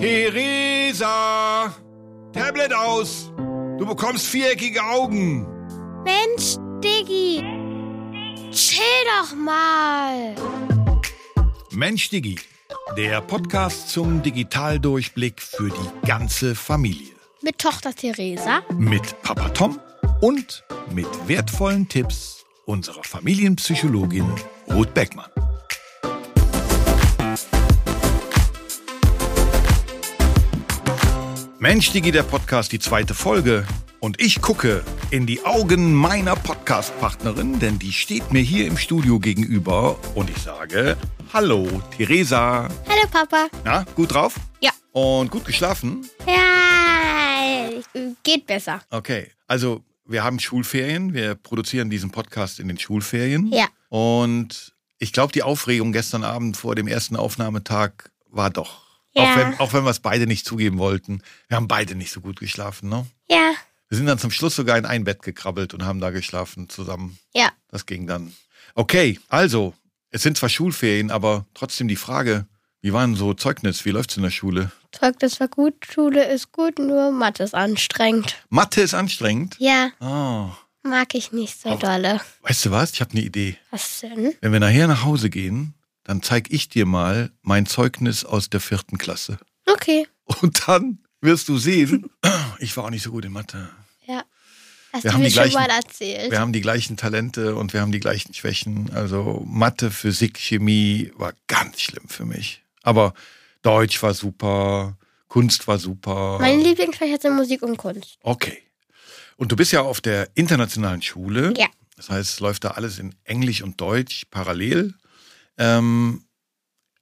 Theresa! Tablet aus! Du bekommst viereckige Augen! Mensch, Diggi! Chill doch mal! Mensch, Digi, der Podcast zum Digitaldurchblick für die ganze Familie. Mit Tochter Theresa. Mit Papa Tom und mit wertvollen Tipps unserer Familienpsychologin Ruth Beckmann. Mensch, Digi, der Podcast, die zweite Folge. Und ich gucke in die Augen meiner Podcast-Partnerin, denn die steht mir hier im Studio gegenüber. Und ich sage, hallo, Theresa. Hallo, Papa. Na, gut drauf? Ja. Und gut geschlafen? Ja, geht besser. Okay, also wir haben Schulferien. Wir produzieren diesen Podcast in den Schulferien. Ja. Und ich glaube, die Aufregung gestern Abend vor dem ersten Aufnahmetag war doch. Ja. Auch wenn, auch wenn wir es beide nicht zugeben wollten. Wir haben beide nicht so gut geschlafen, ne? Ja. Wir sind dann zum Schluss sogar in ein Bett gekrabbelt und haben da geschlafen zusammen. Ja. Das ging dann. Okay, also, es sind zwar Schulferien, aber trotzdem die Frage, wie war denn so Zeugnis? Wie läuft's in der Schule? Zeugnis war gut, Schule ist gut, nur Mathe ist anstrengend. Mathe ist anstrengend. Ja, Oh, mag ich nicht so Oh. dolle. weißt du was? Ich habe eine Idee. Was denn? Wenn wir nachher nach Hause gehen, dann zeig ich dir mal mein Zeugnis aus der vierten Klasse. Okay. Und dann wirst du sehen, ich war auch nicht so gut in Mathe. Ja. Hast Wir du haben mir die schon gleichen- mal erzählt? Wir haben die gleichen Talente und wir haben die gleichen Schwächen. Also Mathe, Physik, Chemie war ganz schlimm für mich. Aber Deutsch war super, Kunst war super. Meine Lieblingsfächer sind Musik und Kunst. Okay. Und du bist ja auf der internationalen Schule. Ja. Das heißt, es läuft da alles in Englisch und Deutsch parallel. Ähm,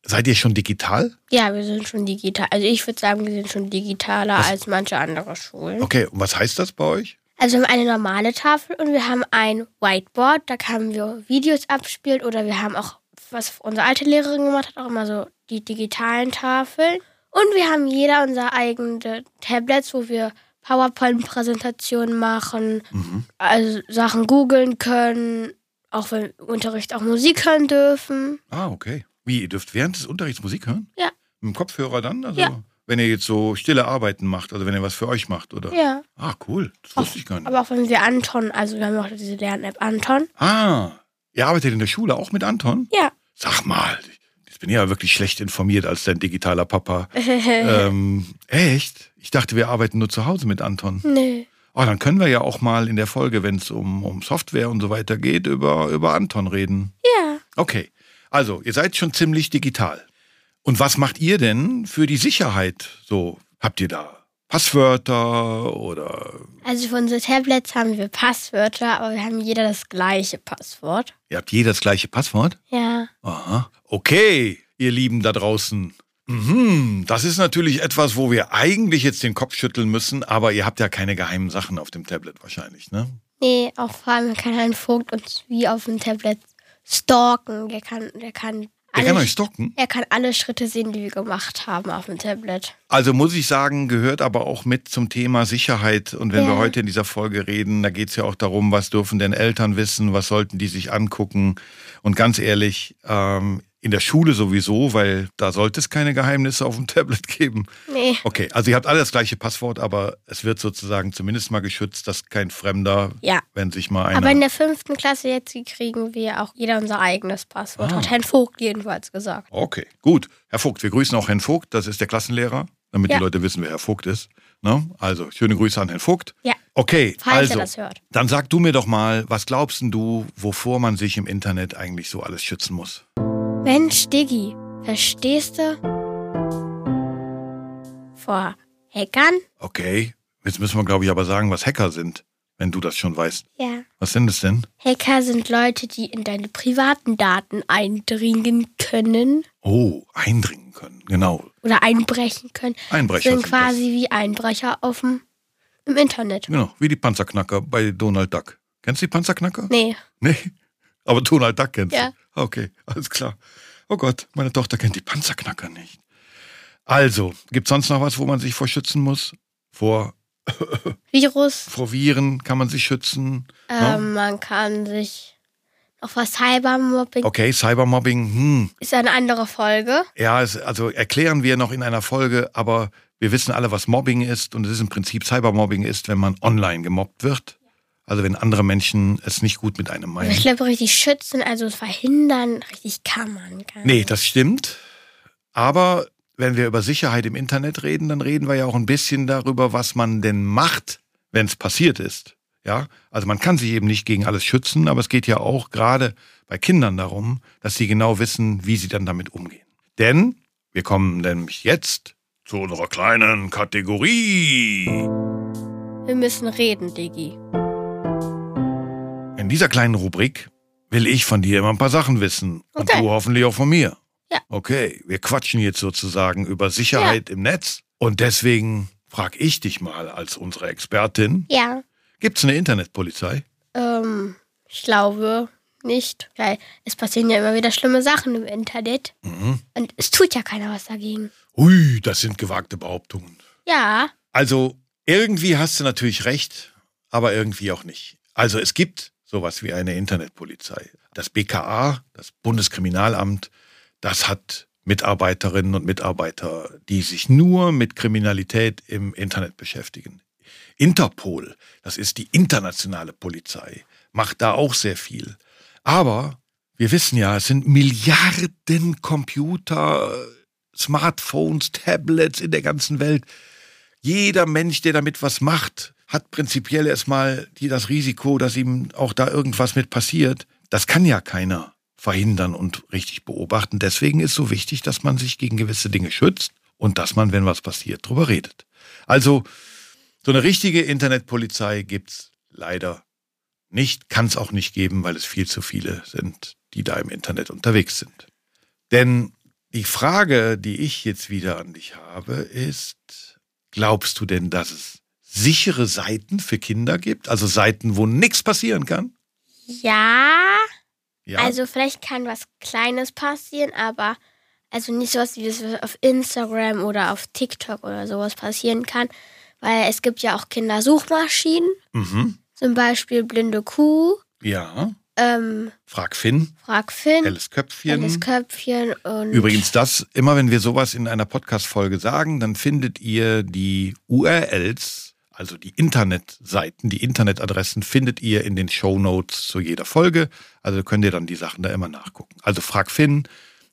seid ihr schon digital? Ja, wir sind schon digital. Also ich würde sagen, wir sind schon digitaler Was- als manche andere Schulen. Okay, und was heißt das bei euch? Also wir haben eine normale Tafel und wir haben ein Whiteboard, da können wir Videos abspielen oder wir haben auch, was unsere alte Lehrerin gemacht hat, auch immer so die digitalen Tafeln. Und wir haben jeder unsere eigene Tablets, wo wir PowerPoint-Präsentationen machen, Mhm. also Sachen googeln können, auch wenn im Unterricht auch Musik hören dürfen. Ah, okay. Wie, ihr dürft während des Unterrichts Musik hören? Ja. Mit dem Kopfhörer dann? Also, Ja. wenn ihr jetzt so stille Arbeiten macht, also wenn ihr was für euch macht, oder? Ja. Ah, cool. Das wusste ich gar nicht. Aber auch wenn wir Anton, also wir haben auch diese Lern-App Anton. Ah, ihr arbeitet in der Schule auch mit Anton? Ja. Sag mal, jetzt bin ich ja wirklich schlecht informiert als dein digitaler Papa. ähm, echt? Ich dachte, wir arbeiten nur zu Hause mit Anton. Nö. Oh, dann können wir ja auch mal in der Folge, wenn es um, um Software und so weiter geht, über, über Anton reden. Ja. Okay, also ihr seid schon ziemlich digital. Und was macht ihr denn für die Sicherheit? So, habt ihr da Passwörter oder Also für unsere Tablets haben wir Passwörter, aber wir haben jeder das gleiche Passwort. ihr habt jeder das gleiche Passwort? Ja. Aha. Okay, ihr Lieben da draußen. Mhm, das ist natürlich etwas, wo wir eigentlich jetzt den Kopf schütteln müssen, aber ihr habt ja keine geheimen Sachen auf dem Tablet wahrscheinlich, ne? Nee, auch vor allem kann ein Vogt uns wie auf dem Tablet stalken. Der kann, der kann alle, kann euch stalken. er kann alle Schritte sehen, die wir gemacht haben auf dem Tablet. Also muss ich sagen, gehört aber auch mit zum Thema Sicherheit. Und wenn Ja. wir heute in dieser Folge reden, da geht es ja auch darum, was dürfen denn Eltern wissen, was sollten die sich angucken. Und ganz ehrlich, ähm, in der Schule sowieso, weil da sollte es keine Geheimnisse auf dem Tablet geben. Nee. Okay, also ihr habt alle das gleiche Passwort, aber es wird sozusagen zumindest mal geschützt, dass kein Fremder, Ja. wenn sich mal einer... Aber in der fünften Klasse jetzt kriegen wir auch jeder unser eigenes Passwort. Ah. Hat Herrn Vogt jedenfalls gesagt. Okay, gut. Herr Vogt, wir grüßen auch Herrn Vogt, das ist der Klassenlehrer, damit Ja. die Leute wissen, wer Herr Vogt ist. Ne? Also, schöne Grüße an Herrn Vogt. Ja. Okay, Falls also, das hört. dann sag du mir doch mal, was glaubst denn du, wovor man sich im Internet eigentlich so alles schützen muss? Mensch, Diggi, verstehst du? Vor Hackern? Okay, jetzt müssen wir, glaube ich, aber sagen, was Hacker sind, wenn du das schon weißt. Ja. Was sind es denn? Hacker sind Leute, die in deine privaten Daten eindringen können Oh, eindringen können, genau. oder einbrechen können. Einbrecher sind sind quasi wie Einbrecher auf dem, im Internet. das. Genau, wie die Panzerknacker bei Donald Duck. Kennst du die Panzerknacker? Nee, Nee, aber Donald Duck kennst Ja. du. Okay, alles klar. Oh Gott, meine Tochter kennt die Panzerknacker nicht. Also, gibt sonst noch was, wo man sich vor schützen muss? Vor, Virus. vor Viren kann man sich schützen. Ähm, man kann sich noch was Cybermobbing Okay, Cybermobbing, hm, ist eine andere Folge. ja, es, also erklären wir noch in einer Folge, aber wir wissen alle, was Mobbing ist und es ist im Prinzip Cybermobbing ist, wenn man online gemobbt wird. Also wenn andere Menschen es nicht gut mit einem Aber ich meinen. glaube, richtig schützen, also verhindern, richtig kann man gar Nee, nicht. das stimmt. Aber wenn wir über Sicherheit im Internet reden, dann reden wir ja auch ein bisschen darüber, was man denn macht, wenn es passiert ist. Ja, also man kann sich eben nicht gegen alles schützen, aber es geht ja auch gerade bei Kindern darum, dass sie genau wissen, wie sie dann damit umgehen. Denn wir kommen nämlich jetzt zu unserer kleinen Kategorie. Wir müssen reden, Diggi. In dieser kleinen Rubrik will ich von dir immer ein paar Sachen wissen und Okay. du hoffentlich auch von mir. Ja. Okay, wir quatschen jetzt sozusagen über Sicherheit im Netz und deswegen frage ich dich mal als unsere Expertin, Ja, gibt es eine Internetpolizei? ähm, ich glaube nicht, weil es passieren ja immer wieder schlimme Sachen im Internet Mhm. und es tut ja keiner was dagegen. Ui, das sind gewagte Behauptungen. Ja, Also irgendwie hast du natürlich recht, aber irgendwie auch nicht. Also es gibt sowas wie eine Internetpolizei. Das BKA, das Bundeskriminalamt, das hat Mitarbeiterinnen und Mitarbeiter, die sich nur mit Kriminalität im Internet beschäftigen. Interpol, das ist die internationale Polizei, macht da auch sehr viel. Aber wir wissen ja, es sind Milliarden Computer, Smartphones, Tablets in der ganzen Welt. Jeder Mensch, der damit was macht, hat prinzipiell erstmal die, das Risiko, dass ihm auch da irgendwas mit passiert. Das kann ja keiner verhindern und richtig beobachten. Deswegen ist so wichtig, dass man sich gegen gewisse Dinge schützt und dass man, wenn was passiert, drüber redet. Also, so eine richtige Internetpolizei gibt's leider nicht, kann es auch nicht geben, weil es viel zu viele sind, die da im Internet unterwegs sind. Denn die Frage, die ich jetzt wieder an dich habe, ist, glaubst du denn, dass es sichere Seiten für Kinder gibt? Also Seiten, wo nichts passieren kann? ja. Ja. Also vielleicht kann was Kleines passieren, aber also nicht sowas wie das auf Instagram oder auf TikTok oder sowas passieren kann, weil es gibt ja auch Kindersuchmaschinen, mhm. zum Beispiel Blinde Kuh, Ja. ähm, Frag Finn, Frag Finn, helles Köpfchen. Helles Köpfchen und Übrigens, das, immer wenn wir sowas in einer Podcast-Folge sagen, dann findet ihr die URLs, also die Internetseiten, die Internetadressen findet ihr in den Show Notes zu jeder Folge. Also könnt ihr dann die Sachen da immer nachgucken. Also Frag Finn,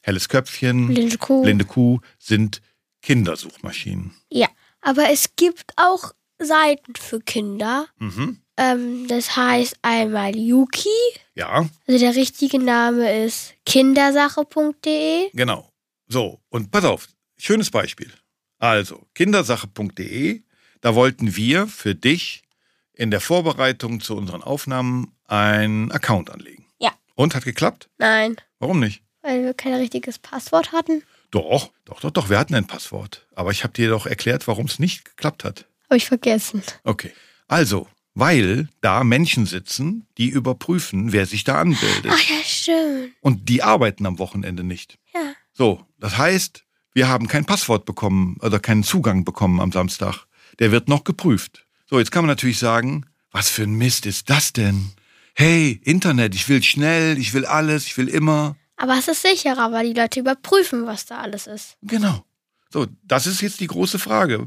helles Köpfchen, Blinde Kuh. blinde Kuh sind Kindersuchmaschinen. Ja, aber es gibt auch Seiten für Kinder. Mhm. Ähm, das heißt einmal Yuki, Ja, also der richtige Name ist kindersache.de. genau. So, und pass auf, schönes Beispiel. Also, kindersache.de, da wollten wir für dich in der Vorbereitung zu unseren Aufnahmen einen Account anlegen. Ja. Und hat geklappt? Nein, Warum nicht? weil wir kein richtiges Passwort hatten. Doch, doch, doch, doch, wir hatten ein Passwort. Aber ich habe dir doch erklärt, warum es nicht geklappt hat. Habe ich vergessen. Okay. Also, weil da Menschen sitzen, die überprüfen, wer sich da anbildet. Ach ja, stimmt. Und die arbeiten am Wochenende nicht. Ja. So, das heißt, wir haben kein Passwort bekommen oder keinen Zugang bekommen am Samstag. Der wird noch geprüft. So, jetzt kann man natürlich sagen, was für ein Mist ist das denn? Hey, Internet, ich will schnell, ich will alles, ich will immer. Aber es ist sicherer, weil die Leute überprüfen, was da alles ist. Genau. So, das ist jetzt die große Frage.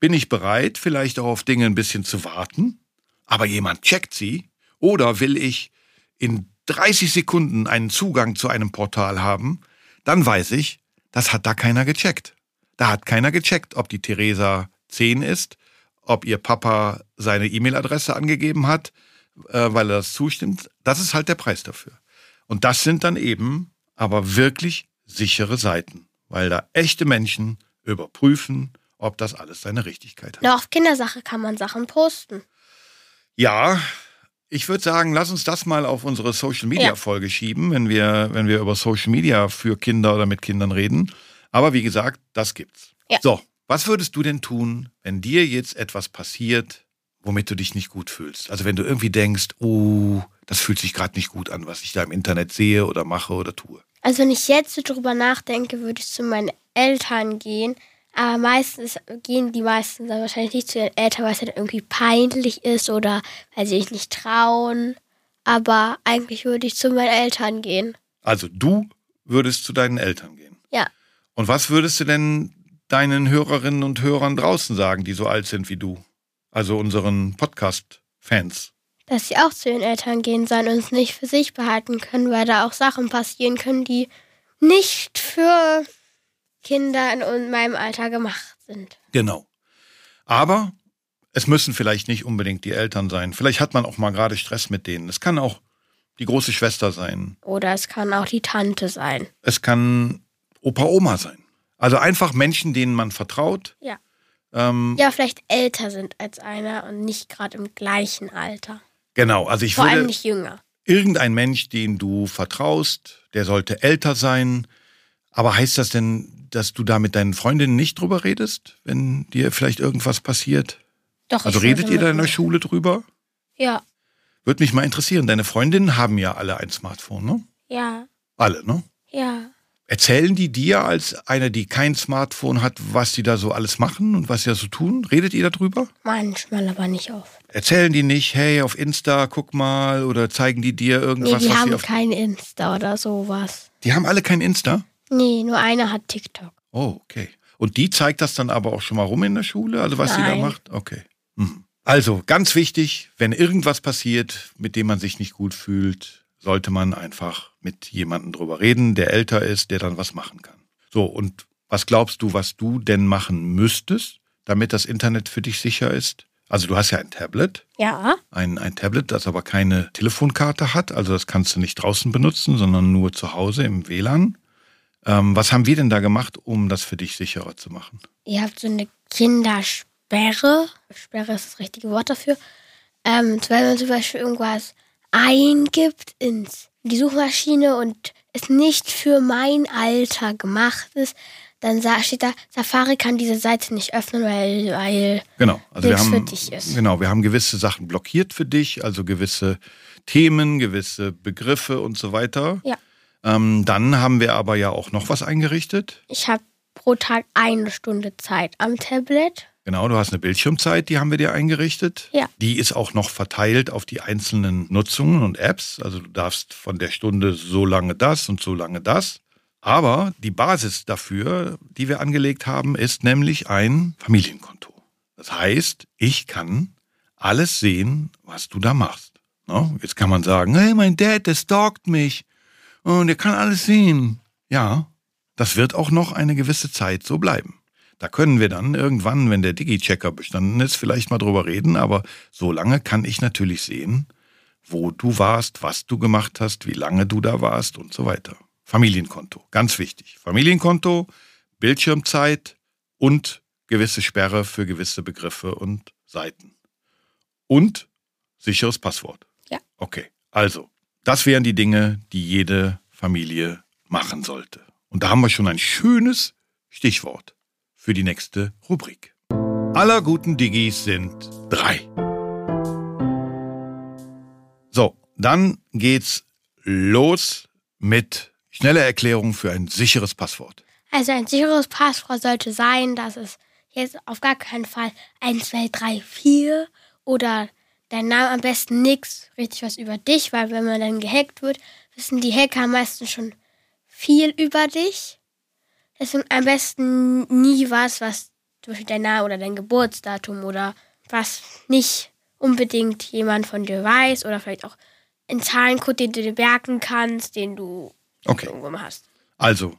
Bin ich bereit, vielleicht auch auf Dinge ein bisschen zu warten, aber jemand checkt sie? Oder will ich in 30 Sekunden einen Zugang zu einem Portal haben? Dann weiß ich, das hat da keiner gecheckt. Da hat keiner gecheckt, ob die Theresa 10 ist, ob ihr Papa seine E-Mail-Adresse angegeben hat, äh, weil er das zustimmt. Das ist halt der Preis dafür. Und das sind dann eben aber wirklich sichere Seiten, weil da echte Menschen überprüfen, ob das alles seine Richtigkeit hat. Nur auf Kindersache kann man Sachen posten. Ja, ich würde sagen, lass uns das mal auf unsere Social Media Ja. Folge schieben, wenn wir, wenn wir über Social Media für Kinder oder mit Kindern reden. Aber wie gesagt, das gibt's. Ja. So, was würdest du denn tun, wenn dir jetzt etwas passiert, womit du dich nicht gut fühlst? Also wenn du irgendwie denkst, oh, das fühlt sich gerade nicht gut an, was ich da im Internet sehe oder mache oder tue. Also wenn ich jetzt so drüber nachdenke, würde ich zu meinen Eltern gehen. Aber meistens gehen die meisten dann wahrscheinlich nicht zu ihren Eltern, weil es dann irgendwie peinlich ist oder weil sie sich nicht trauen. aber eigentlich würde ich zu meinen Eltern gehen. Also du würdest zu deinen Eltern gehen. Ja. Und was würdest du denn deinen Hörerinnen und Hörern draußen sagen, die so alt sind wie du? Also unseren Podcast-Fans. Dass sie auch zu ihren Eltern gehen sollen und es nicht für sich behalten können, weil da auch Sachen passieren können, die nicht für Kinder in meinem Alter gemacht sind. Genau. Aber es müssen vielleicht nicht unbedingt die Eltern sein. Vielleicht hat man auch mal gerade Stress mit denen. Es kann auch die große Schwester sein. Oder es kann auch die Tante sein. Es kann Opa, Oma sein. Also einfach Menschen, denen man vertraut. Ja. Ähm, Ja, vielleicht älter sind als einer und nicht gerade im gleichen Alter. Genau, also ich Vor allem würde nicht jünger. irgendein Mensch, dem du vertraust, der sollte älter sein. Aber heißt das denn, dass du da mit deinen Freundinnen nicht drüber redest, wenn dir vielleicht irgendwas passiert? Doch, Also redet ihr da in der Schule drüber? Ja, Würde mich mal interessieren. Deine Freundinnen haben ja alle ein Smartphone, ne? ja, Alle, ne? ja. Erzählen die dir als eine, die kein Smartphone hat, was die da so alles machen und was sie da so tun? Redet ihr darüber? Manchmal aber nicht oft. Erzählen die nicht, hey, auf Insta, guck mal, oder zeigen die dir Nee, irgendwas, die was haben auf. kein Insta oder sowas. Die haben alle kein Insta? Nee, nur einer hat TikTok. Oh, okay. Und die zeigt das dann aber auch schon mal rum in der Schule, also was sie da Nein. macht? Okay. Mhm. Also, ganz wichtig, wenn irgendwas passiert, mit dem man sich nicht gut fühlt, sollte man einfach mit jemandem drüber reden, der älter ist, der dann was machen kann. So, und was glaubst du, was du denn machen müsstest, damit das Internet für dich sicher ist? Also, du hast ja ein Tablet, Ja, ein, ein Tablet, das aber keine Telefonkarte hat. Also das kannst du nicht draußen benutzen, sondern nur zu Hause im WLAN. Ähm, was haben wir denn da gemacht, um das für dich sicherer zu machen? ihr habt so eine Kindersperre. Sperre ist das richtige Wort dafür. Ähm, wenn man zum Beispiel irgendwas eingibt ins, in die Suchmaschine und es nicht für mein Alter gemacht ist, dann steht da, Safari kann diese Seite nicht öffnen, weil, weil Genau. Also wir Nichts für haben, dich ist. Genau, wir haben gewisse Sachen blockiert für dich, also gewisse Themen, gewisse Begriffe und so weiter. Ja. Ähm, dann haben wir aber ja auch noch was eingerichtet. ich habe pro Tag eine Stunde Zeit am Tablet. Genau, du hast eine Bildschirmzeit, die haben wir dir eingerichtet. Ja. Die ist auch noch verteilt auf die einzelnen Nutzungen und Apps. Also du darfst von der Stunde so lange das und so lange das. Aber die Basis dafür, die wir angelegt haben, ist nämlich ein Familienkonto. Das heißt, ich kann alles sehen, was du da machst. Jetzt kann man sagen, hey, mein Dad, der stalkt mich und der kann alles sehen. Ja, das wird auch noch eine gewisse Zeit so bleiben. Da können wir dann irgendwann, wenn der Digi-Checker bestanden ist, vielleicht mal drüber reden, aber so lange kann ich natürlich sehen, wo du warst, was du gemacht hast, wie lange du da warst und so weiter. Familienkonto, ganz wichtig. Familienkonto, Bildschirmzeit und gewisse Sperre für gewisse Begriffe und Seiten. Und sicheres Passwort. Ja. Okay, also, das wären die Dinge, die jede Familie machen sollte. Und da haben wir schon ein schönes Stichwort für die nächste Rubrik. Aller guten Digis sind drei. So, dann geht's los mit schneller Erklärung für ein sicheres Passwort. Also ein sicheres Passwort sollte sein, dass es jetzt auf gar keinen Fall 1, 2, 3, 4 oder dein Name am besten nix, richtig was über dich, weil wenn man dann gehackt wird, wissen die Hacker meistens schon viel über dich. Deswegen am besten nie was, was zum Beispiel dein Name oder dein Geburtsdatum oder was nicht unbedingt jemand von dir weiß oder vielleicht auch ein Zahlencode, den du dir merken kannst, den du Okay. irgendwo mal hast. Also,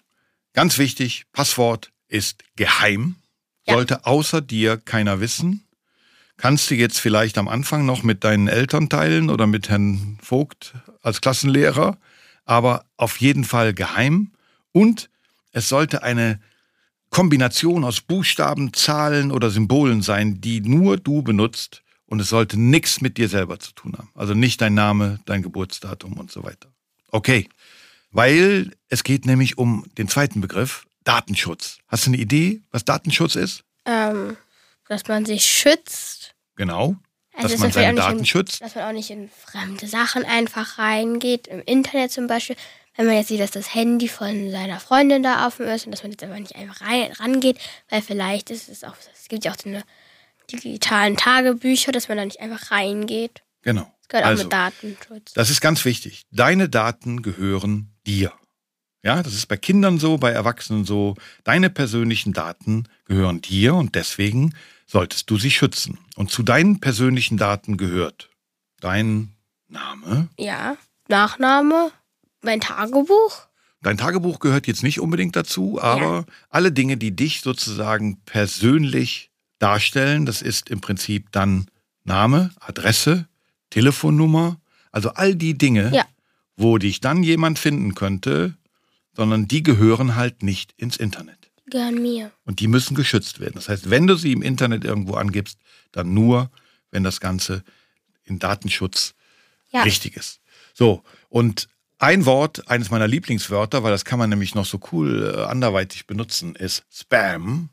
ganz wichtig, Passwort ist geheim, Ja. sollte außer dir keiner wissen. Kannst du jetzt vielleicht am Anfang noch mit deinen Eltern teilen oder mit Herrn Vogt als Klassenlehrer, aber auf jeden Fall geheim. Und es sollte eine Kombination aus Buchstaben, Zahlen oder Symbolen sein, die nur du benutzt. Und es sollte nichts mit dir selber zu tun haben. Also nicht dein Name, dein Geburtsdatum und so weiter. Okay, weil es geht nämlich um den zweiten Begriff, Datenschutz. Hast du eine Idee, was Datenschutz ist? ähm, dass man sich schützt. Genau, Also dass man natürlich seine Daten in, schützt. Dass man auch nicht in fremde Sachen einfach reingeht. Im Internet zum Beispiel. Wenn man jetzt sieht, dass das Handy von seiner Freundin da offen ist und dass man jetzt einfach nicht einfach rein, rangeht, weil vielleicht ist es auch, es gibt ja auch so eine digitalen Tagebücher, dass man da nicht einfach reingeht. Genau. Gehört Also, auch mit Datenschutz. Das ist ganz wichtig. Deine Daten gehören dir. Ja, das ist bei Kindern so, bei Erwachsenen so. Deine persönlichen Daten gehören dir und deswegen solltest du sie schützen. Und zu deinen persönlichen Daten gehört dein Name. Ja. Nachname, mein Tagebuch. Dein Tagebuch gehört jetzt nicht unbedingt dazu, aber alle Dinge, die dich sozusagen persönlich darstellen, das ist im Prinzip dann Name, Adresse, Telefonnummer, also all die Dinge, Ja. wo dich dann jemand finden könnte, sondern die gehören halt nicht ins Internet. Gehören mir. Und die müssen geschützt werden. Das heißt, wenn du sie im Internet irgendwo angibst, dann nur, wenn das Ganze in Datenschutz Ja. richtig ist. So, und ein Wort, eines meiner Lieblingswörter, weil das kann man nämlich noch so cool äh, anderweitig benutzen, ist Spam.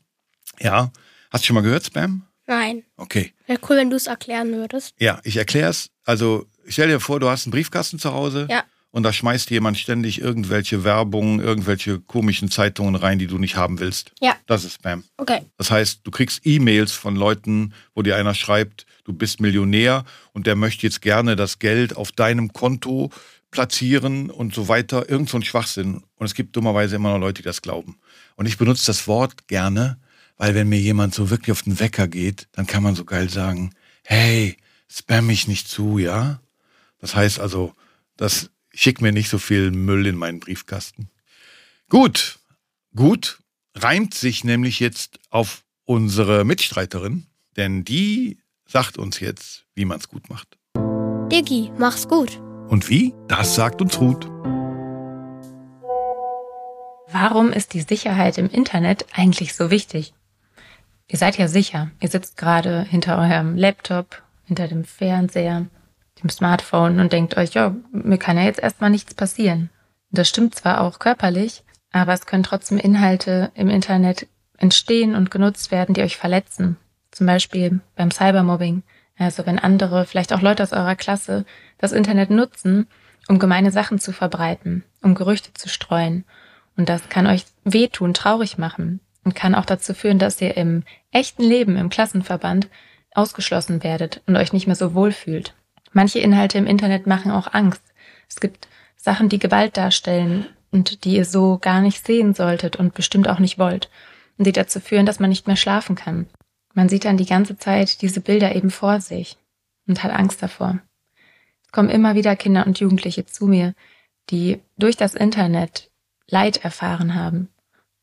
Ja, hast du schon mal gehört, Spam? Nein. Okay. Wäre cool, wenn du es erklären würdest. Ja, ich erkläre es. Also, stell dir vor, du hast einen Briefkasten zu Hause Ja. und da schmeißt jemand ständig irgendwelche Werbung, irgendwelche komischen Zeitungen rein, die du nicht haben willst. Ja. Das ist Spam. Okay. Das heißt, du kriegst E-Mails von Leuten, wo dir einer schreibt, du bist Millionär und der möchte jetzt gerne das Geld auf deinem Konto platzieren und so weiter. Irgend so ein Schwachsinn. Und es gibt dummerweise immer noch Leute, die das glauben. Und ich benutze das Wort gerne, weil wenn mir jemand so wirklich auf den Wecker geht, dann kann man so geil sagen, hey, spam mich nicht zu, ja? Das heißt also, das schick mir nicht so viel Müll in meinen Briefkasten. Gut, gut, reimt sich nämlich jetzt auf unsere Mitstreiterin, denn die sagt uns jetzt, wie man es gut macht. Diggi, mach's gut. Und wie? Das sagt uns Ruth. Warum ist die Sicherheit im Internet eigentlich so wichtig? Ihr seid ja sicher. Ihr sitzt gerade hinter eurem Laptop, hinter dem Fernseher, dem Smartphone und denkt euch, ja, mir kann ja jetzt erstmal nichts passieren. Das stimmt zwar auch körperlich, aber es können trotzdem Inhalte im Internet entstehen und genutzt werden, die euch verletzen. Zum Beispiel beim Cybermobbing. Also wenn andere, vielleicht auch Leute aus eurer Klasse, das Internet nutzen, um gemeine Sachen zu verbreiten, um Gerüchte zu streuen. Und das kann euch wehtun, traurig machen und kann auch dazu führen, dass ihr im echten Leben, im Klassenverband, ausgeschlossen werdet und euch nicht mehr so wohl fühlt. Manche Inhalte im Internet machen auch Angst. Es gibt Sachen, die Gewalt darstellen und die ihr so gar nicht sehen solltet und bestimmt auch nicht wollt. Und die dazu führen, dass man nicht mehr schlafen kann. Man sieht dann die ganze Zeit diese Bilder eben vor sich und hat Angst davor. Kommen immer wieder Kinder und Jugendliche zu mir, die durch das Internet Leid erfahren haben.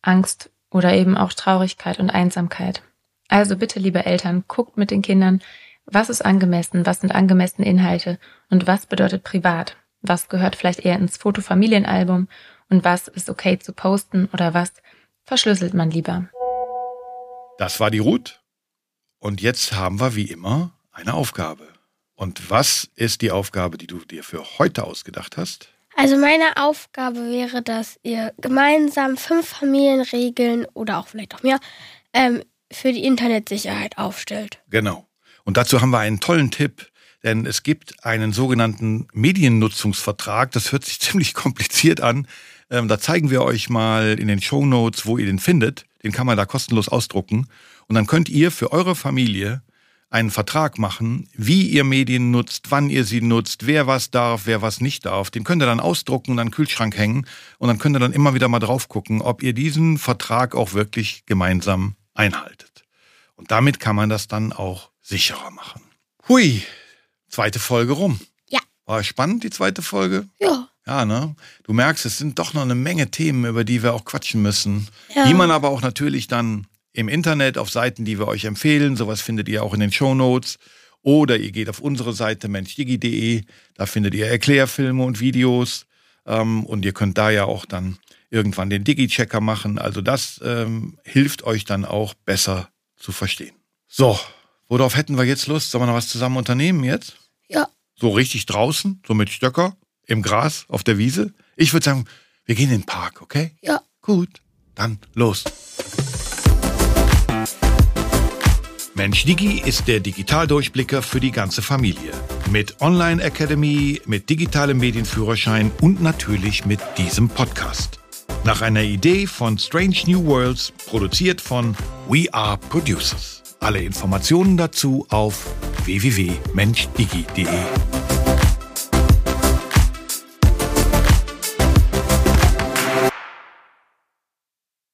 Angst oder eben auch Traurigkeit und Einsamkeit. Also bitte, liebe Eltern, guckt mit den Kindern, was ist angemessen, was sind angemessene Inhalte und was bedeutet privat. Was gehört vielleicht eher ins Fotofamilienalbum und was ist okay zu posten oder was verschlüsselt man lieber. Das war die Ruth. Und jetzt haben wir wie immer eine Aufgabe. Und was ist die Aufgabe, die du dir für heute ausgedacht hast? Also meine Aufgabe wäre, dass ihr gemeinsam fünf Familienregeln oder auch vielleicht auch mehr ähm, für die Internetsicherheit aufstellt. Genau. Und dazu haben wir einen tollen Tipp, denn es gibt einen sogenannten Mediennutzungsvertrag. Das hört sich ziemlich kompliziert an. Ähm, da zeigen wir euch mal in den Show Notes, wo ihr den findet. Den kann man da kostenlos ausdrucken. Und dann könnt ihr für eure Familie einen Vertrag machen, wie ihr Medien nutzt, wann ihr sie nutzt, wer was darf, wer was nicht darf. Den könnt ihr dann ausdrucken und an den Kühlschrank hängen. Und dann könnt ihr dann immer wieder mal drauf gucken, ob ihr diesen Vertrag auch wirklich gemeinsam einhaltet. Und damit kann man das dann auch sicherer machen. Hui, zweite Folge rum. Ja. War spannend, die zweite Folge? Ja. Ja, ne? Du merkst, es sind doch noch eine Menge Themen, über die wir auch quatschen müssen. Ja. Die man aber auch natürlich dann im Internet auf Seiten, die wir euch empfehlen. Sowas findet ihr auch in den Show Notes. Oder ihr geht auf unsere Seite menschdigi.de. Da findet ihr Erklärfilme und Videos. Ähm, und ihr könnt da ja auch dann irgendwann den Digi-Checker machen. Also das ähm, hilft euch dann auch besser zu verstehen. So, worauf hätten wir jetzt Lust? Sollen wir noch was zusammen unternehmen jetzt? Ja. So richtig draußen, so mit Stöcker, im Gras, auf der Wiese? Ich würde sagen, wir gehen in den Park, okay? Ja. Gut, dann los. Mensch Digi ist der Digitaldurchblicker für die ganze Familie. Mit Online Academy, mit digitalem Medienführerschein und natürlich mit diesem Podcast. Nach einer Idee von Strange New Worlds, produziert von We Are Producers. Alle Informationen dazu auf www.menschdigi.de.